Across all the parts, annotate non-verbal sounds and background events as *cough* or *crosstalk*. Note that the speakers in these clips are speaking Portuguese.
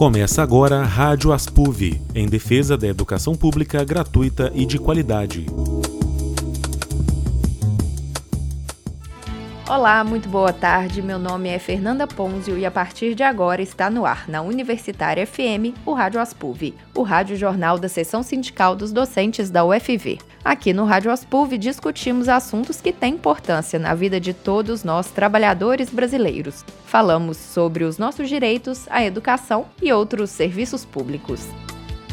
Começa agora a Rádio Aspuv, em defesa da educação pública gratuita e de qualidade. Olá, muito boa tarde. Meu nome é Fernanda Ponzio e a partir de agora está no ar, na Universitária FM, o Rádio Aspuv, o rádio jornal da seção sindical dos docentes da UFV. Aqui no Rádio Aspuv discutimos assuntos que têm importância na vida de todos nós trabalhadores brasileiros. Falamos sobre os nossos direitos, a educação e outros serviços públicos.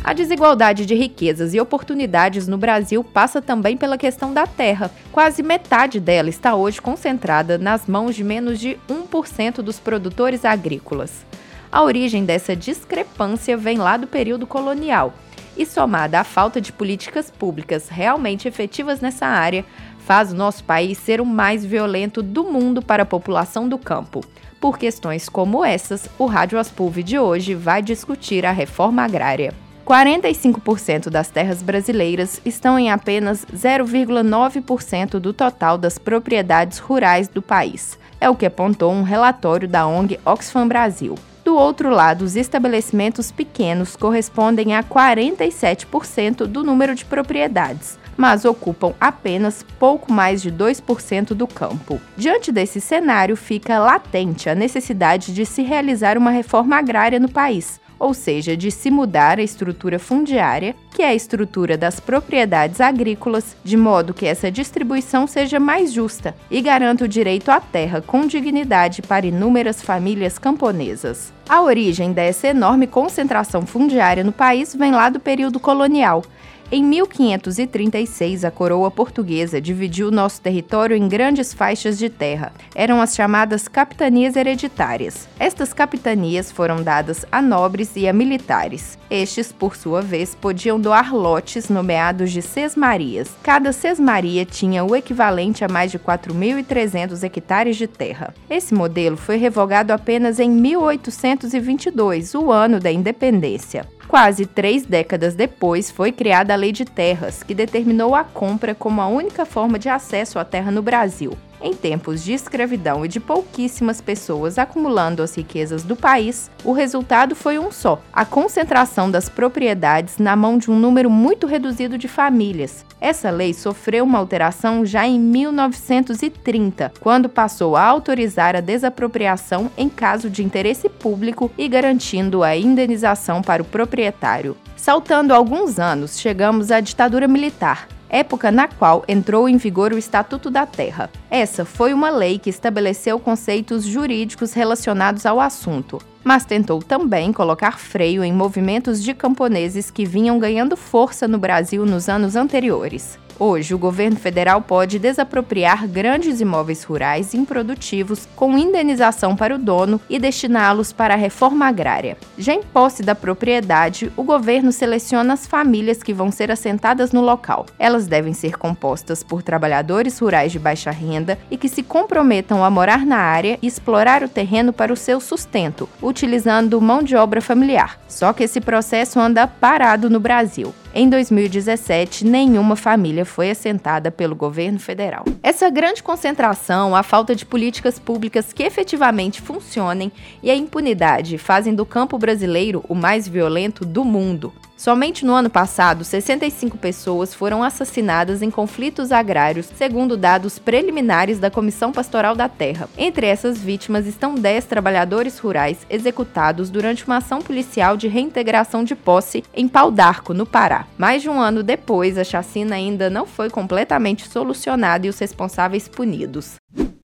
A desigualdade de riquezas e oportunidades no Brasil passa também pela questão da terra. Quase metade dela está hoje concentrada nas mãos de menos de 1% dos produtores agrícolas. A origem dessa discrepância vem lá do período colonial e, somada à falta de políticas públicas realmente efetivas nessa área, faz o nosso país ser o mais violento do mundo para a população do campo. Por questões como essas, o Rádio Aspulve de hoje vai discutir a reforma agrária. 45% das terras brasileiras estão em apenas 0,9% do total das propriedades rurais do país. É o que apontou um relatório da ONG Oxfam Brasil. Do outro lado, os estabelecimentos pequenos correspondem a 47% do número de propriedades, mas ocupam apenas pouco mais de 2% do campo. Diante desse cenário, fica latente a necessidade de se realizar uma reforma agrária no país ou seja, de se mudar a estrutura fundiária, que é a estrutura das propriedades agrícolas, de modo que essa distribuição seja mais justa e garanta o direito à terra com dignidade para inúmeras famílias camponesas. A origem dessa enorme concentração fundiária no país vem lá do período colonial, em 1536, a coroa portuguesa dividiu nosso território em grandes faixas de terra. Eram as chamadas capitanias hereditárias. Estas capitanias foram dadas a nobres e a militares. Estes, por sua vez, podiam doar lotes nomeados de sesmarias. Cada sesmaria tinha o equivalente a mais de 4.300 hectares de terra. Esse modelo foi revogado apenas em 1822, o ano da independência. Quase três décadas depois, foi criada a Lei de Terras, que determinou a compra como a única forma de acesso à terra no Brasil. Em tempos de escravidão e de pouquíssimas pessoas acumulando as riquezas do país, o resultado foi um só: a concentração das propriedades na mão de um número muito reduzido de famílias. Essa lei sofreu uma alteração já em 1930, quando passou a autorizar a desapropriação em caso de interesse público e garantindo a indenização para o proprietário. Saltando alguns anos, chegamos à ditadura militar, época na qual entrou em vigor o Estatuto da Terra. Essa foi uma lei que estabeleceu conceitos jurídicos relacionados ao assunto, mas tentou também colocar freio em movimentos de camponeses que vinham ganhando força no Brasil nos anos anteriores. Hoje, o governo federal pode desapropriar grandes imóveis rurais improdutivos com indenização para o dono e destiná-los para a reforma agrária. Já em posse da propriedade, o governo seleciona as famílias que vão ser assentadas no local. Elas devem ser compostas por trabalhadores rurais de baixa renda e que se comprometam a morar na área e explorar o terreno para o seu sustento, utilizando mão de obra familiar. Só que esse processo anda parado no Brasil. Em 2017, nenhuma família foi assentada pelo governo federal. Essa grande concentração, a falta de políticas públicas que efetivamente funcionem e a impunidade fazem do campo brasileiro o mais violento do mundo. Somente no ano passado, 65 pessoas foram assassinadas em conflitos agrários, segundo dados preliminares da Comissão Pastoral da Terra. Entre essas vítimas estão 10 trabalhadores rurais executados durante uma ação policial de reintegração de posse em Pau d'Arco, no Pará. Mais de um ano depois, a chacina ainda não foi completamente solucionada e os responsáveis punidos.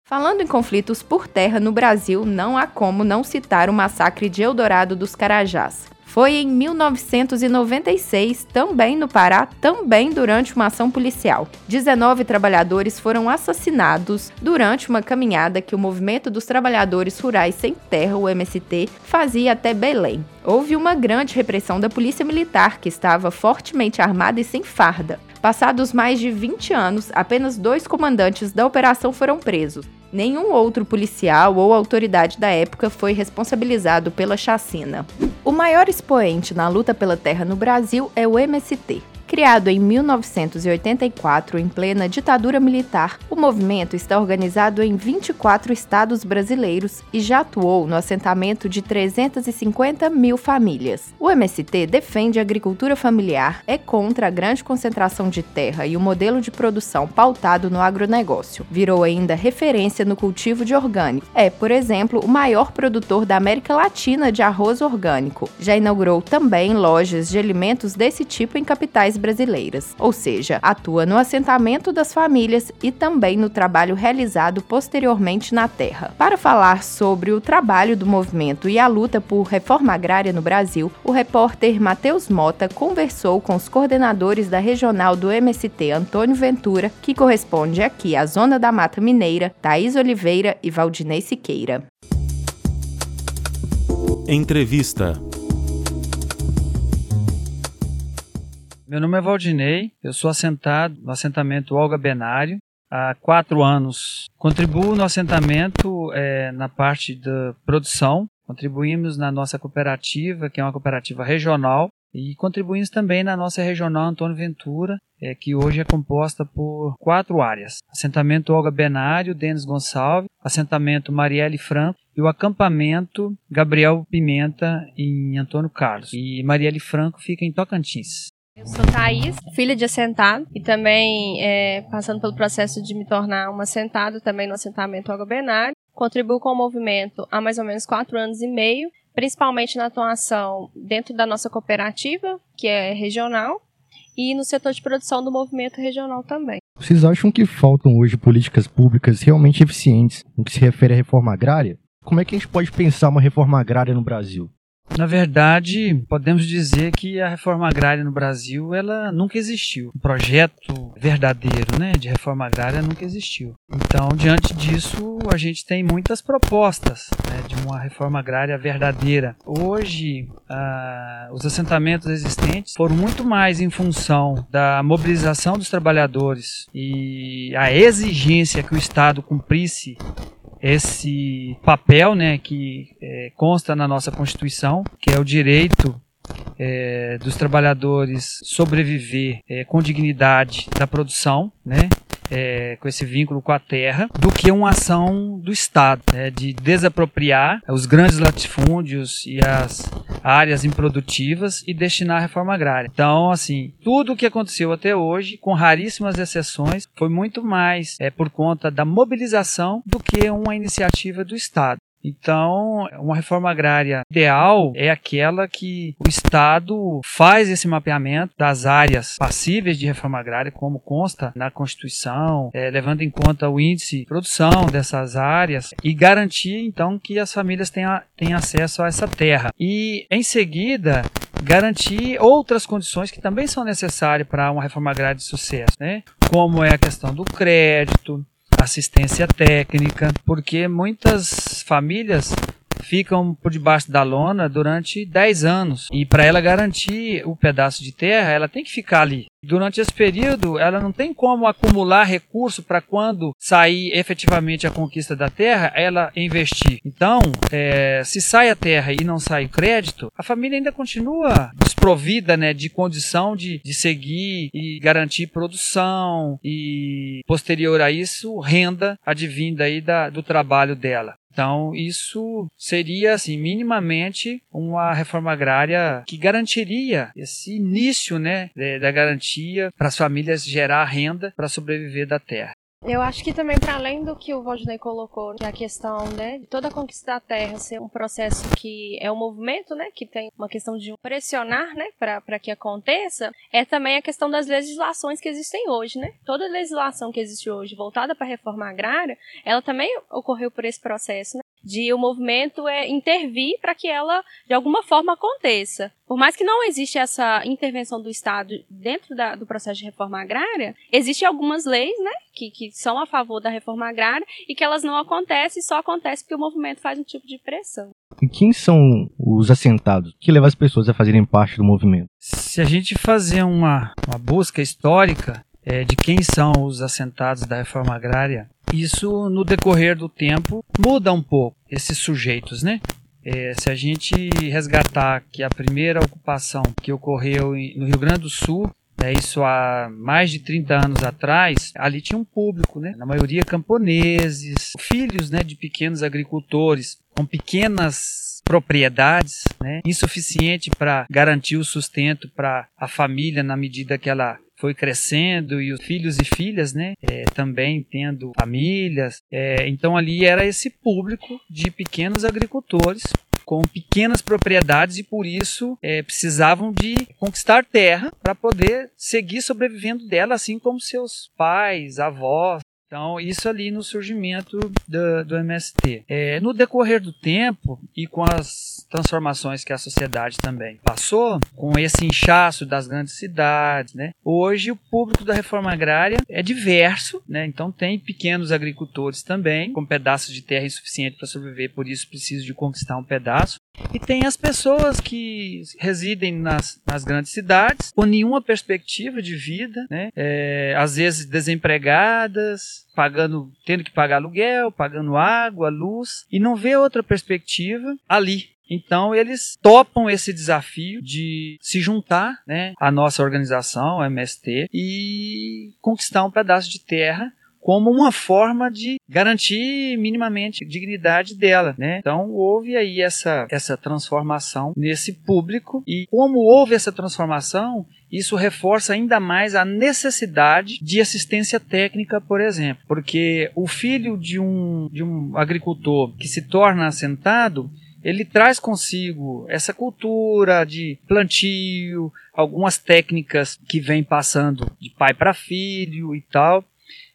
Falando em conflitos por terra no Brasil, não há como não citar o massacre de Eldorado dos Carajás. Foi em 1996, também no Pará, também durante uma ação policial. 19 trabalhadores foram assassinados durante uma caminhada que o Movimento dos Trabalhadores Rurais Sem Terra, o MST, fazia até Belém. Houve uma grande repressão da Polícia Militar, que estava fortemente armada e sem farda. Passados mais de 20 anos, apenas dois comandantes da operação foram presos. Nenhum outro policial ou autoridade da época foi responsabilizado pela chacina. O maior expoente na luta pela terra no Brasil é o MST. Criado em 1984 em plena ditadura militar, o movimento está organizado em 24 estados brasileiros e já atuou no assentamento de 350 mil famílias. O MST defende a agricultura familiar, é contra a grande concentração de terra e o modelo de produção pautado no agronegócio. Virou ainda referência no cultivo de orgânico. É, por exemplo, o maior produtor da América Latina de arroz orgânico. Já inaugurou também lojas de alimentos desse tipo em capitais brasileiras, ou seja, atua no assentamento das famílias e também no trabalho realizado posteriormente na terra. Para falar sobre o trabalho do movimento e a luta por reforma agrária no Brasil, o repórter Matheus Mota conversou com os coordenadores da regional do MST Antônio Ventura, que corresponde aqui à Zona da Mata Mineira, Thaís Oliveira e Valdinei Siqueira. Entrevista Meu nome é Valdinei, eu sou assentado no assentamento Olga Benário há quatro anos. Contribuo no assentamento é, na parte da produção, contribuímos na nossa cooperativa, que é uma cooperativa regional, e contribuímos também na nossa regional Antônio Ventura, é, que hoje é composta por quatro áreas: assentamento Olga Benário, Denis Gonçalves, assentamento Marielle Franco e o acampamento Gabriel Pimenta em Antônio Carlos. E Marielle Franco fica em Tocantins. Eu sou Thaís, filha de assentado e também é, passando pelo processo de me tornar uma assentada também no assentamento Água Benário. Contribuo com o movimento há mais ou menos quatro anos e meio, principalmente na atuação dentro da nossa cooperativa, que é regional, e no setor de produção do movimento regional também. Vocês acham que faltam hoje políticas públicas realmente eficientes no que se refere à reforma agrária? Como é que a gente pode pensar uma reforma agrária no Brasil? Na verdade, podemos dizer que a reforma agrária no Brasil ela nunca existiu. Um projeto verdadeiro, né, de reforma agrária nunca existiu. Então, diante disso, a gente tem muitas propostas né, de uma reforma agrária verdadeira. Hoje, ah, os assentamentos existentes foram muito mais em função da mobilização dos trabalhadores e a exigência que o Estado cumprisse esse papel né, que é, consta na nossa Constituição, que é o direito é, dos trabalhadores sobreviver é, com dignidade da produção, né? É, com esse vínculo com a terra, do que uma ação do Estado, né, de desapropriar os grandes latifúndios e as áreas improdutivas e destinar à reforma agrária. Então, assim, tudo o que aconteceu até hoje, com raríssimas exceções, foi muito mais é, por conta da mobilização do que uma iniciativa do Estado. Então, uma reforma agrária ideal é aquela que o Estado faz esse mapeamento das áreas passíveis de reforma agrária, como consta na Constituição, é, levando em conta o índice de produção dessas áreas e garantir, então, que as famílias tenham, tenham acesso a essa terra. E, em seguida, garantir outras condições que também são necessárias para uma reforma agrária de sucesso, né? como é a questão do crédito, assistência técnica, porque muitas famílias ficam por debaixo da lona durante 10 anos. E para ela garantir o pedaço de terra, ela tem que ficar ali. Durante esse período, ela não tem como acumular recurso para quando sair efetivamente a conquista da terra, ela investir. Então, é, se sai a terra e não sai o crédito, a família ainda continua desprovida né, de condição de, de seguir e garantir produção e, posterior a isso, renda advinda aí da, do trabalho dela. Então, isso seria, assim, minimamente uma reforma agrária que garantiria esse início, né, da garantia para as famílias gerar renda para sobreviver da terra. Eu acho que também, para além do que o Valdinei colocou, que é a questão né, de toda a conquista da terra ser um processo que é um movimento, né, que tem uma questão de pressionar né, para que aconteça, é também a questão das legislações que existem hoje. Né? Toda legislação que existe hoje voltada para a reforma agrária, ela também ocorreu por esse processo. Né? De o movimento é intervir para que ela de alguma forma aconteça. Por mais que não existe essa intervenção do Estado dentro da, do processo de reforma agrária, existem algumas leis, né, que, que são a favor da reforma agrária e que elas não acontecem, só acontece porque o movimento faz um tipo de pressão. E quem são os assentados que levam as pessoas a fazerem parte do movimento? Se a gente fazer uma, uma busca histórica é, de quem são os assentados da reforma agrária, isso no decorrer do tempo muda um pouco esses sujeitos, né? É, se a gente resgatar que a primeira ocupação que ocorreu no Rio Grande do Sul é isso há mais de 30 anos atrás, ali tinha um público, né? Na maioria camponeses, filhos né, de pequenos agricultores com pequenas propriedades, né, insuficiente para garantir o sustento para a família na medida que ela foi crescendo e os filhos e filhas, né, é, também tendo famílias. É, então ali era esse público de pequenos agricultores com pequenas propriedades e por isso é, precisavam de conquistar terra para poder seguir sobrevivendo dela, assim como seus pais, avós, então, isso ali no surgimento do, do MST. É, no decorrer do tempo e com as transformações que a sociedade também passou, com esse inchaço das grandes cidades, né? Hoje o público da reforma agrária é diverso, né? Então tem pequenos agricultores também, com pedaços de terra insuficiente para sobreviver, por isso preciso de conquistar um pedaço. E tem as pessoas que residem nas, nas grandes cidades, com nenhuma perspectiva de vida, né? É, às vezes desempregadas, pagando, tendo que pagar aluguel, pagando água, luz, e não vê outra perspectiva ali. Então eles topam esse desafio de se juntar né, à nossa organização, a MST, e conquistar um pedaço de terra como uma forma de garantir minimamente a dignidade dela, né? Então houve aí essa, essa transformação nesse público e como houve essa transformação, isso reforça ainda mais a necessidade de assistência técnica, por exemplo, porque o filho de um, de um agricultor que se torna assentado, ele traz consigo essa cultura de plantio, algumas técnicas que vem passando de pai para filho e tal.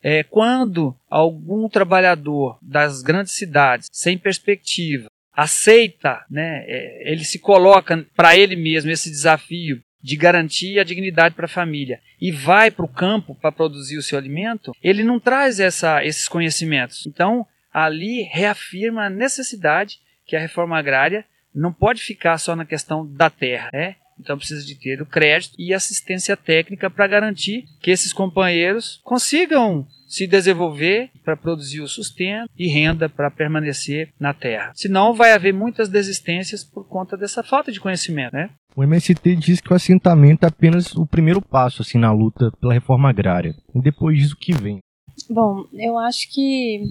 É, quando algum trabalhador das grandes cidades, sem perspectiva, aceita, né, é, ele se coloca para ele mesmo esse desafio de garantir a dignidade para a família e vai para o campo para produzir o seu alimento, ele não traz essa, esses conhecimentos. Então, ali reafirma a necessidade que a reforma agrária não pode ficar só na questão da terra, né? Então precisa de ter o crédito e assistência técnica para garantir que esses companheiros consigam se desenvolver para produzir o sustento e renda para permanecer na terra. Senão vai haver muitas desistências por conta dessa falta de conhecimento, né? O MST diz que o assentamento é apenas o primeiro passo assim na luta pela reforma agrária. E depois disso o que vem? Bom, eu acho que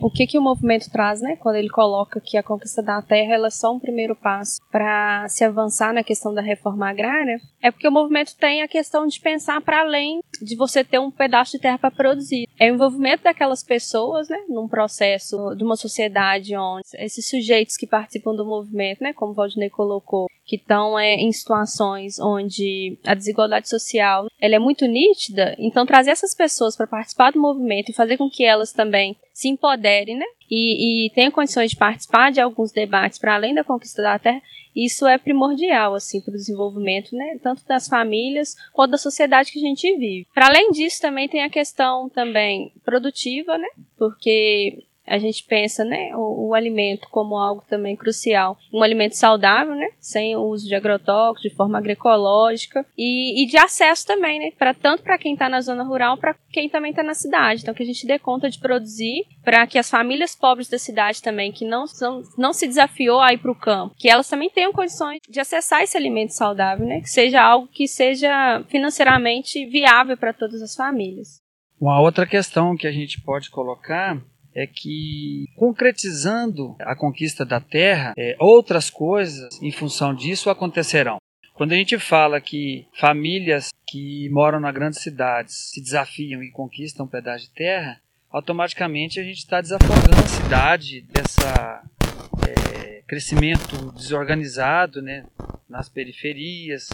o que, que o movimento traz, né, quando ele coloca que a conquista da terra ela é só um primeiro passo para se avançar na questão da reforma agrária, é porque o movimento tem a questão de pensar para além de você ter um pedaço de terra para produzir. É o envolvimento daquelas pessoas, né, num processo de uma sociedade onde esses sujeitos que participam do movimento, né, como o Valdinei colocou, que estão é, em situações onde a desigualdade social ela é muito nítida, então trazer essas pessoas para participar do movimento e fazer com que elas também se empoderem, né? E, e tenham condições de participar de alguns debates para além da conquista da terra, isso é primordial, assim, para o desenvolvimento, né? Tanto das famílias quanto da sociedade que a gente vive. Para além disso, também tem a questão também produtiva, né? Porque a gente pensa, né, o, o, alimento como algo também crucial, um alimento saudável, né, sem o uso de agrotóxicos, de forma agroecológica e, e de acesso também, né, para tanto para quem está na zona rural, para quem também está na cidade. Então que a gente dê conta de produzir para que as famílias pobres da cidade também, que não são, não se desafiou a ir para o campo, que elas também tenham condições de acessar esse alimento saudável, né, que seja algo que seja financeiramente viável para todas as famílias. Uma outra questão que a gente pode colocar é que, concretizando a conquista da terra, é, outras coisas em função disso acontecerão. Quando a gente fala que famílias que moram nas grandes cidades se desafiam e conquistam um pedaço de terra, automaticamente a gente está desafogando a cidade dessa é, crescimento desorganizado né, nas periferias.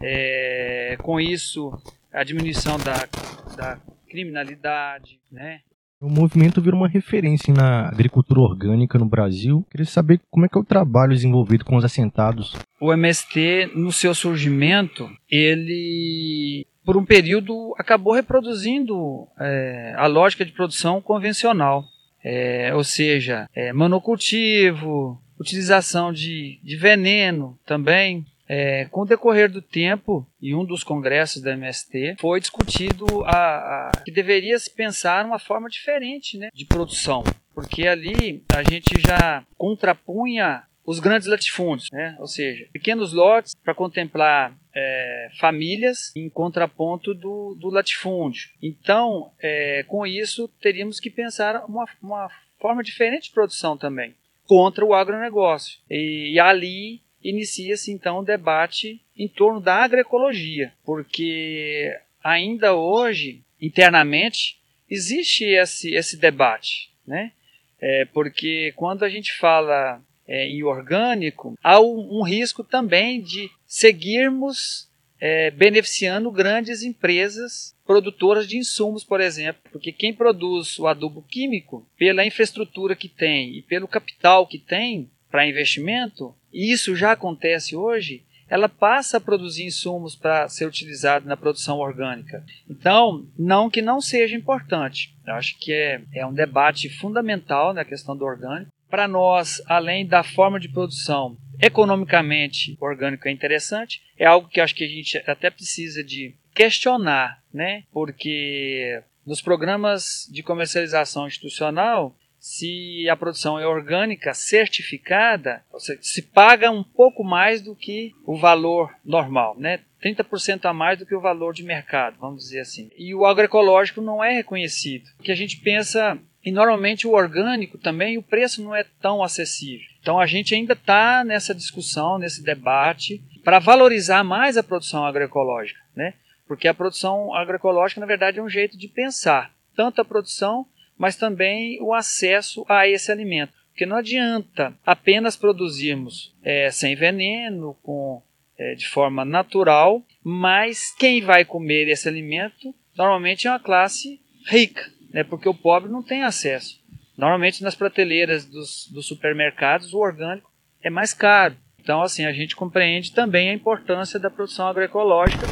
É, com isso, a diminuição da, da criminalidade, né? O movimento virou uma referência na agricultura orgânica no Brasil. Queria saber como é que é o trabalho desenvolvido com os assentados. O MST, no seu surgimento, ele por um período acabou reproduzindo é, a lógica de produção convencional, é, ou seja, é, monocultivo, utilização de, de veneno também, é, com o decorrer do tempo, e um dos congressos da MST, foi discutido a, a, que deveria se pensar uma forma diferente né, de produção, porque ali a gente já contrapunha os grandes latifúndios, né? ou seja, pequenos lotes para contemplar é, famílias em contraponto do, do latifúndio. Então, é, com isso, teríamos que pensar uma, uma forma diferente de produção também, contra o agronegócio. E, e ali inicia-se então o um debate em torno da agroecologia, porque ainda hoje, internamente, existe esse, esse debate, né? É, porque quando a gente fala é, em orgânico, há um, um, risco também de seguirmos é, beneficiando grandes empresas produtoras de insumos, por exemplo, porque quem produz o adubo químico, pela infraestrutura que tem e pelo capital que tem para investimento, e isso já acontece hoje, ela passa a produzir insumos para ser utilizado na produção orgânica. Então, não que não seja importante. Eu acho que é, é um debate fundamental na questão do orgânico. Para nós, além da forma de produção, economicamente orgânico é interessante, é algo que acho que a gente até precisa de questionar, né? Porque nos programas de comercialização institucional, se a produção é orgânica, certificada, se paga um pouco mais do que o valor normal, né? 30% a mais do que o valor de mercado, vamos dizer assim. E o agroecológico não é reconhecido. Porque a gente pensa, e normalmente o orgânico também, o preço não é tão acessível. Então a gente ainda está nessa discussão, nesse debate, para valorizar mais a produção agroecológica, né? Porque a produção agroecológica, na verdade, é um jeito de pensar tanto a produção mas também o acesso a esse alimento. Porque não adianta apenas produzirmos é, sem veneno, com, é, de forma natural, mas quem vai comer esse alimento normalmente é uma classe rica, né, porque o pobre não tem acesso. Normalmente nas prateleiras dos, dos supermercados o orgânico é mais caro. Então, assim, a gente compreende também a importância da produção agroecológica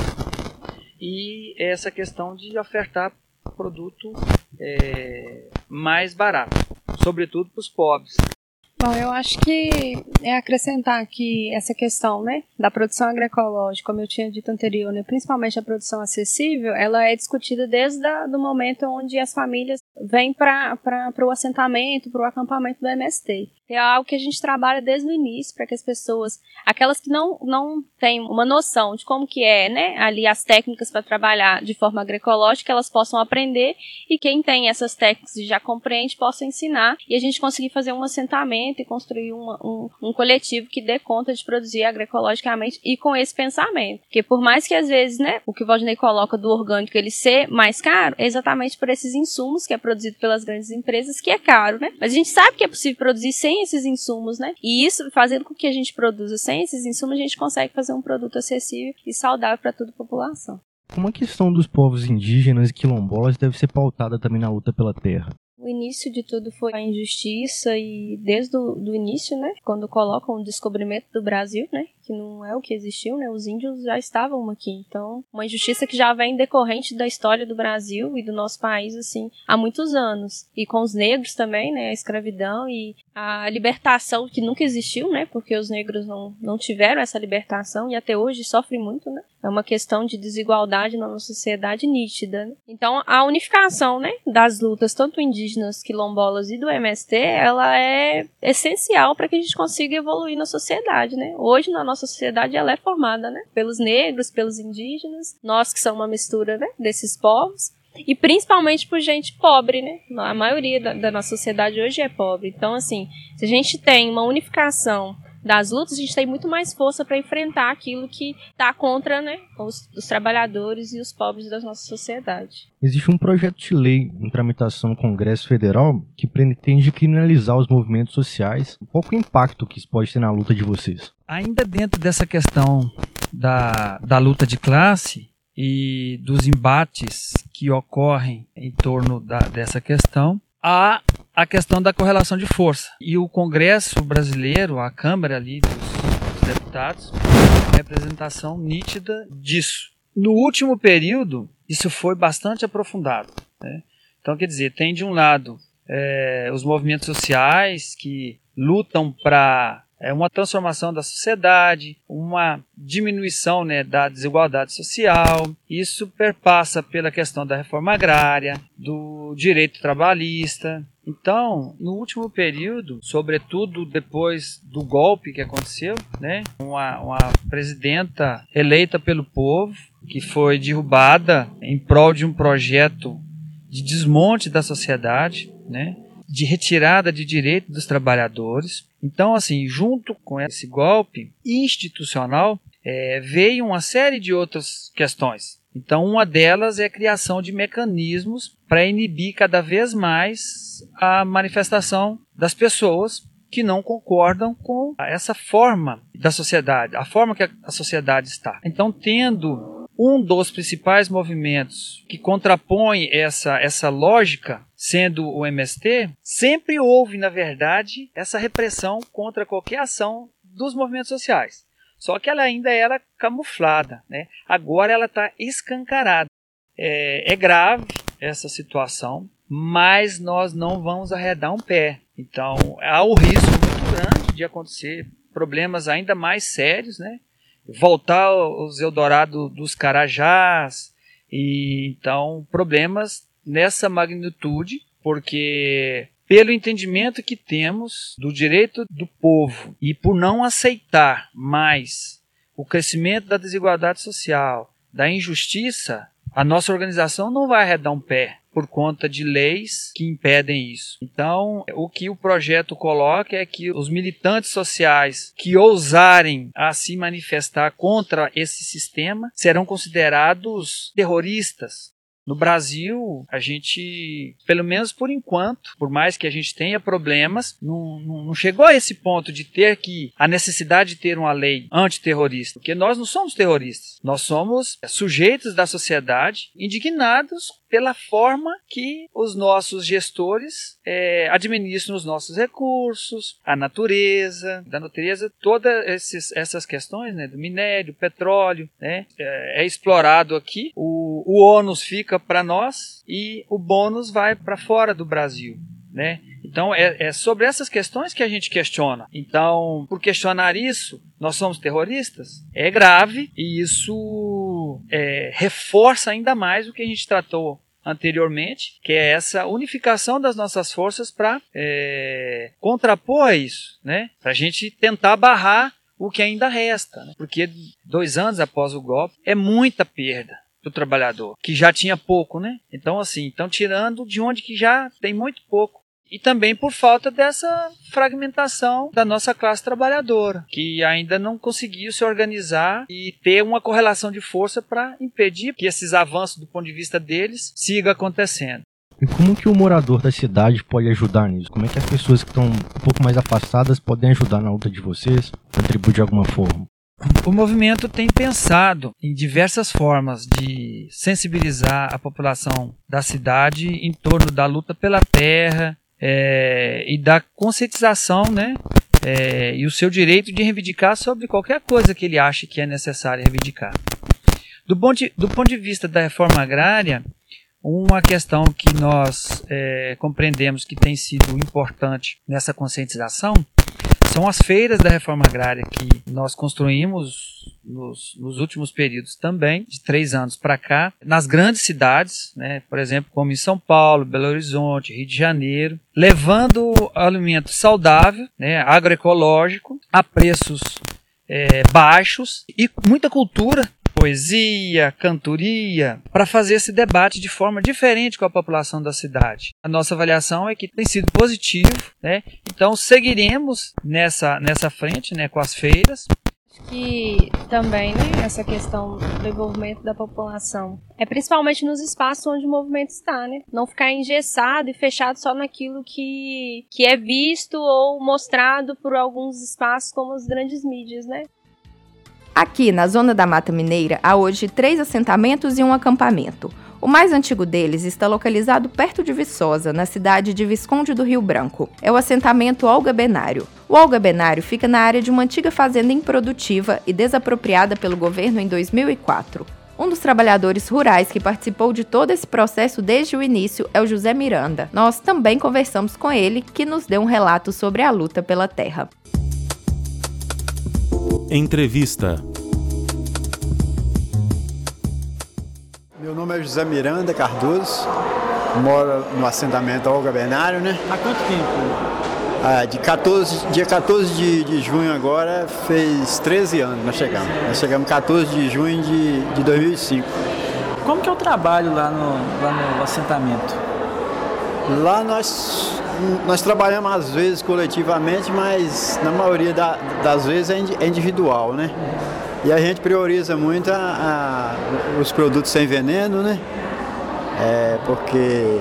e essa questão de ofertar produto é, mais barato, sobretudo para os pobres. Bom, eu acho que é acrescentar aqui essa questão, né, da produção agroecológica, como eu tinha dito anterior, né, principalmente a produção acessível, ela é discutida desde o momento onde as famílias vêm para o assentamento, para o acampamento do MST. É algo que a gente trabalha desde o início para que as pessoas, aquelas que não, não têm uma noção de como que é, né, ali as técnicas para trabalhar de forma agroecológica, elas possam aprender e quem tem essas técnicas e já compreende possa ensinar e a gente conseguir fazer um assentamento e construir uma, um, um coletivo que dê conta de produzir agroecologicamente e com esse pensamento. Porque por mais que às vezes, né, o que o Valdinei coloca do orgânico ele ser mais caro, é exatamente por esses insumos que é produzido pelas grandes empresas que é caro, né? Mas a gente sabe que é possível produzir sem sem esses insumos, né? E isso, fazendo com que a gente produza sem esses insumos, a gente consegue fazer um produto acessível e saudável para toda a população. Como a questão dos povos indígenas e quilombolas deve ser pautada também na luta pela terra? O início de tudo foi a injustiça e desde o do início, né, quando colocam o descobrimento do Brasil, né, que não é o que existiu, né, os índios já estavam aqui. Então, uma injustiça que já vem decorrente da história do Brasil e do nosso país, assim, há muitos anos. E com os negros também, né, a escravidão e a libertação que nunca existiu, né, porque os negros não, não tiveram essa libertação e até hoje sofrem muito, né. É uma questão de desigualdade na nossa sociedade nítida. Né? Então, a unificação, né, das lutas, tanto indígenas, quilombolas e do MST, ela é essencial para que a gente consiga evoluir na sociedade, né? Hoje, na nossa sociedade, ela é formada, né, pelos negros, pelos indígenas, nós que somos uma mistura, né, desses povos, e principalmente por gente pobre, né? A maioria da, da, nossa sociedade hoje é pobre. Então, assim, se a gente tem uma unificação das lutas, a gente tem muito mais força para enfrentar aquilo que está contra né, os, os, trabalhadores e os pobres da nossa sociedade. Existe um projeto de lei em tramitação no Congresso Federal que pretende criminalizar os movimentos sociais. Qual o impacto que isso pode ter na luta de vocês? Ainda dentro dessa questão da, da luta de classe, e dos embates que ocorrem em torno da, dessa questão, há a questão da correlação de força. E o Congresso brasileiro, a Câmara ali dos, dos deputados, é uma representação nítida disso. No último período, isso foi bastante aprofundado. Né? Então, quer dizer, tem de um lado é, os movimentos sociais que lutam para é uma transformação da sociedade, uma diminuição né, da desigualdade social. Isso perpassa pela questão da reforma agrária, do direito trabalhista, Então, no último período, sobretudo depois do golpe que aconteceu, né, uma, uma presidenta eleita pelo povo, que foi derrubada em prol de um projeto de desmonte da sociedade, né, de retirada de direito dos trabalhadores. Então, assim, junto com esse golpe institucional, é, veio uma série de outras questões. Então, uma delas é a criação de mecanismos para inibir cada vez mais a manifestação das pessoas que não concordam com essa forma da sociedade, a forma que a sociedade está. Então, tendo um dos principais movimentos que contrapõe essa, essa lógica, sendo o MST, sempre houve, na verdade, essa repressão contra qualquer ação dos movimentos sociais. Só que ela ainda era camuflada, né? Agora ela está escancarada. É, é grave essa situação, mas nós não vamos arredar um pé. Então há o risco muito grande de acontecer problemas ainda mais sérios, né? Voltar aos Eldorado dos Carajás e então problemas nessa magnitude, porque pelo entendimento que temos do direito do povo e por não aceitar mais o crescimento da desigualdade social, da injustiça, a nossa organização não vai arredar um pé por conta de leis que impedem isso. Então, o que o projeto coloca é que os militantes sociais que ousarem a se manifestar contra esse sistema serão considerados terroristas, no Brasil, a gente, pelo menos por enquanto, por mais que a gente tenha problemas, não, não, não, chegou a esse ponto de ter que a necessidade de ter uma lei antiterrorista, porque nós não somos terroristas, nós somos sujeitos da sociedade indignados pela forma que os nossos gestores é, administram os nossos recursos, a natureza, da natureza, todas essas questões né, do minério, petróleo, né, é, é explorado aqui, o, o ônus fica para nós e o bônus vai para fora do Brasil. Né? Então é, é, sobre essas questões que a gente questiona. Então, por questionar isso, nós somos terroristas? É grave e isso é, reforça ainda mais o que a gente tratou anteriormente, que é essa unificação das nossas forças para é, contrapor a isso, né? Para a gente tentar barrar o que ainda resta, né? porque dois anos após o golpe é muita perda do trabalhador, que já tinha pouco, né? Então, assim, estão tirando de onde que já tem muito pouco. E também por falta dessa fragmentação da nossa classe trabalhadora, que ainda não conseguiu se organizar e ter uma correlação de força para impedir que esses avanços do ponto de vista deles siga acontecendo. E como que o morador da cidade pode ajudar nisso? Como é que as pessoas que estão um pouco mais afastadas podem ajudar na luta de vocês, contribuir de alguma forma? O movimento tem pensado em diversas formas de sensibilizar a população da cidade em torno da luta pela terra é, e da conscientização, né? É, e o seu direito de reivindicar sobre qualquer coisa que ele ache que é necessário reivindicar. Do ponto de, do ponto de vista da reforma agrária, uma questão que nós é, compreendemos que tem sido importante nessa conscientização são as feiras da reforma agrária que nós construímos nos, nos últimos períodos também, de três anos para cá, nas grandes cidades, né, por exemplo, como em São Paulo, Belo Horizonte, Rio de Janeiro, levando alimento saudável, né, agroecológico, a preços é, baixos e muita cultura poesia, cantoria, para fazer esse debate de forma diferente com a população da cidade. A nossa avaliação é que tem sido positivo, né? Então seguiremos nessa, nessa frente, né, com as feiras. Que também, né, essa questão do envolvimento da população é principalmente nos espaços onde o movimento está, né? Não ficar engessado e fechado só naquilo que, que é visto ou mostrado por alguns espaços como as grandes mídias, né? Aqui, na zona da Mata Mineira, há hoje três assentamentos e um acampamento. O mais antigo deles está localizado perto de Viçosa, na cidade de Visconde do Rio Branco. É o assentamento Olga Benário. O Olga Benário fica na área de uma antiga fazenda improdutiva e desapropriada pelo governo em 2004. Um dos trabalhadores rurais que participou de todo esse processo desde o início é o José Miranda. Nós também conversamos com ele, que nos deu um relato sobre a luta pela terra. Entrevista. Meu nome é José Miranda Cardoso, moro no assentamento Olga Bernário, né? Há quanto tempo? Ah, de 14, dia 14 de, de junho agora fez 13 anos nós chegamos. Nós chegamos 14 de junho de, de 2005. Como que é o trabalho lá no, lá no assentamento? Lá nós, nós trabalhamos às vezes coletivamente, mas na maioria da, das vezes é, é individual, né? E a gente prioriza muito a, a, os produtos sem veneno, né? É, porque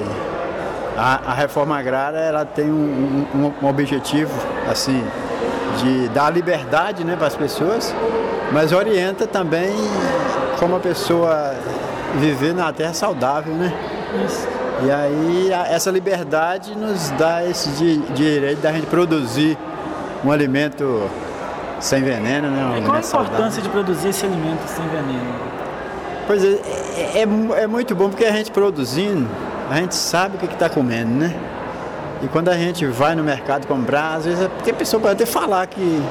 a, a, reforma agrária ela tem um, um, um, objetivo assim de dar liberdade né, para as pessoas, mas orienta também como a pessoa viver na terra saudável, né? Isso. E aí essa liberdade nos dá esse di, direito da gente produzir um alimento sem veneno, né? Um qual a importância saudável. de produzir esse alimento sem veneno? Pois é, é, é, é muito bom porque a gente produzindo a gente sabe o que está comendo, né? E quando a gente vai no mercado comprar, às vezes é porque a pessoa pode até falar que,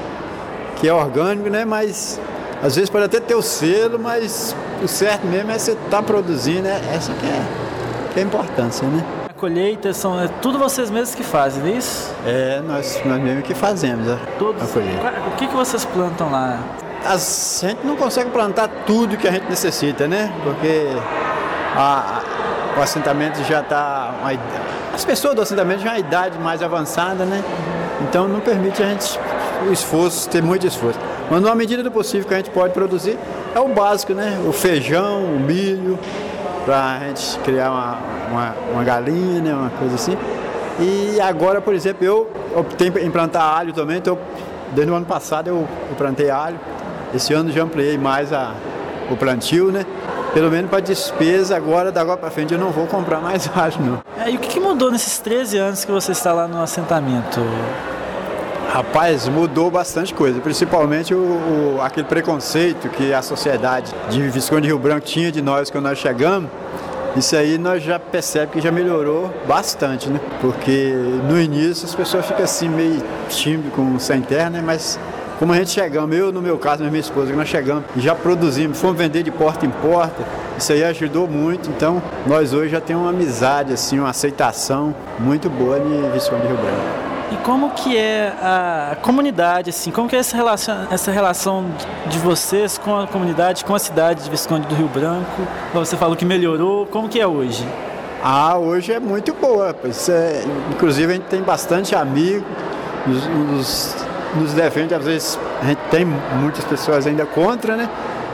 que é orgânico, né? Mas às vezes pode até ter o selo, mas o certo mesmo é você estar tá produzindo, né? Essa que é, que é a importância, né? A colheita são é tudo vocês mesmos que fazem, não é isso? É, nós, nós mesmos que fazemos a, Todos, a colheita. O que, que vocês plantam lá? As, a gente não consegue plantar tudo que a gente necessita, né? Porque a, o assentamento já está. As pessoas do assentamento já têm uma idade mais avançada, né? Então não permite a gente o esforço, ter muito esforço. Mas na medida do possível que a gente pode produzir, é o básico, né? O feijão, o milho, para a gente criar uma, uma, uma, galinha, né? uma coisa assim. E agora, por exemplo, eu optei em plantar alho também, então desde o ano passado eu, eu plantei alho. Esse ano já ampliei mais a, o plantio, né? pelo menos para despesa, agora, da agora para frente, eu não vou comprar mais *laughs* alho, não. É, e o que, que mudou nesses 13 anos que você está lá no assentamento? Rapaz, mudou bastante coisa, principalmente o, o, aquele preconceito que a sociedade de Visconde Rio Branco tinha de nós quando nós chegamos. Isso aí nós já percebemos que já melhorou bastante, né? Porque no início as pessoas ficam assim meio tímidas com sem terra, né? Mas como a gente chegamos, eu no meu caso, minha esposa, que nós chegamos e já produzimos, fomos vender de porta em porta, isso aí ajudou muito. Então, nós hoje já temos uma amizade, assim, uma aceitação muito boa de Visconde Rio Branco. E como que é a comunidade, assim, como que é essa relação, essa relação de vocês com a comunidade, com a cidade de Visconde do Rio Branco? Você falou que melhorou, como que é hoje? Ah, hoje é muito boa, pois é, inclusive a gente tem bastante amigos, os, os nos defende, às vezes a gente tem muitas pessoas ainda contra, né?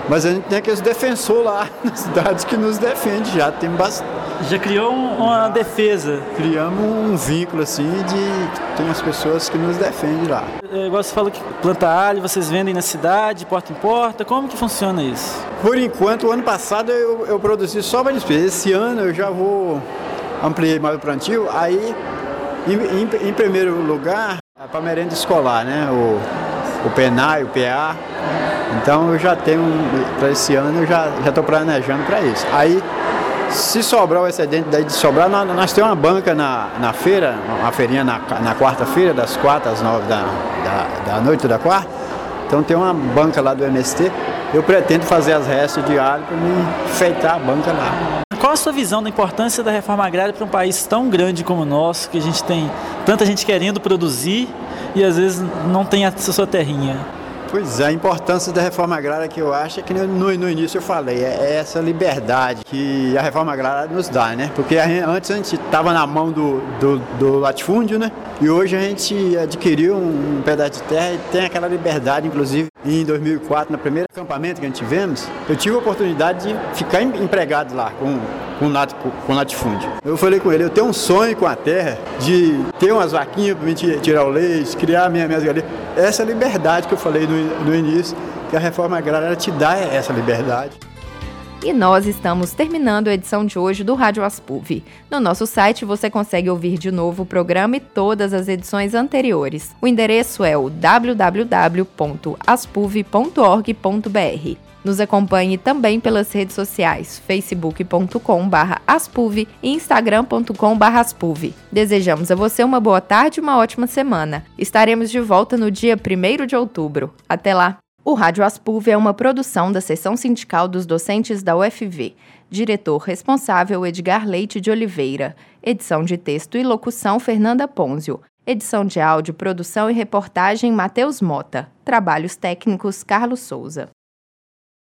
Mas a gente tem aqueles defensores lá *laughs* nas cidades que nos defende já, tem bastante. Já criou uma defesa? Criamos um vínculo assim de tem as pessoas que nos defendem lá. É, igual você falou que planta alho, vocês vendem na cidade, porta em porta, como que funciona isso? Por enquanto, o ano passado eu, eu produzi só para despesa. Esse ano eu já vou ampliar mais o plantio, aí em, em, em primeiro lugar é para merenda escolar, né? O, o PENAI, o PA. Então eu já tenho, para esse ano, eu já estou planejando para isso. Aí, se sobrar o excedente daí de sobrar, nós, nós temos uma banca na, na feira, uma feirinha na, na quarta-feira, das quatro às nove da, da, da noite da quarta. Então tem uma banca lá do MST. Eu pretendo fazer as restas de alho para me enfeitar a banca lá. Qual a sua visão da importância da reforma agrária para um país tão grande como o nosso, que a gente tem tanta gente querendo produzir e às vezes não tem a sua terrinha? Pois é, a importância da reforma agrária que eu acho é que no, no início eu falei, é, é essa liberdade que a reforma agrária nos dá, né? Porque a antes a gente estava na mão do, do, do, latifúndio, né? E hoje a gente adquiriu um pedaço de terra e tem aquela liberdade, inclusive em 2004, no primeiro acampamento que a gente tivemos, eu tive a oportunidade de ficar empregado lá com, com, nat, com latifúndio. Eu falei com ele, eu tenho um sonho com a terra de ter umas vaquinhas para me tirar o leite, criar minha, minhas galinhas. Essa liberdade que eu falei no no início, que a reforma agrária te dá essa liberdade. E nós estamos terminando a edição de hoje do Rádio Aspuv. No nosso site você consegue ouvir de novo o programa e todas as edições anteriores. O endereço é o www.aspuv.org.br. Nos acompanhe também pelas redes sociais facebook.com/aspuv e instagram.com/aspuv. Desejamos a você uma boa tarde e uma ótima semana. Estaremos de volta no dia 1 de outubro. Até lá! O Rádio Aspuv é uma produção da Seção Sindical dos Docentes da UFV. Diretor responsável Edgar Leite de Oliveira. Edição de texto e locução Fernanda Ponzio. Edição de áudio, produção e reportagem Matheus Mota. Trabalhos técnicos Carlos Souza.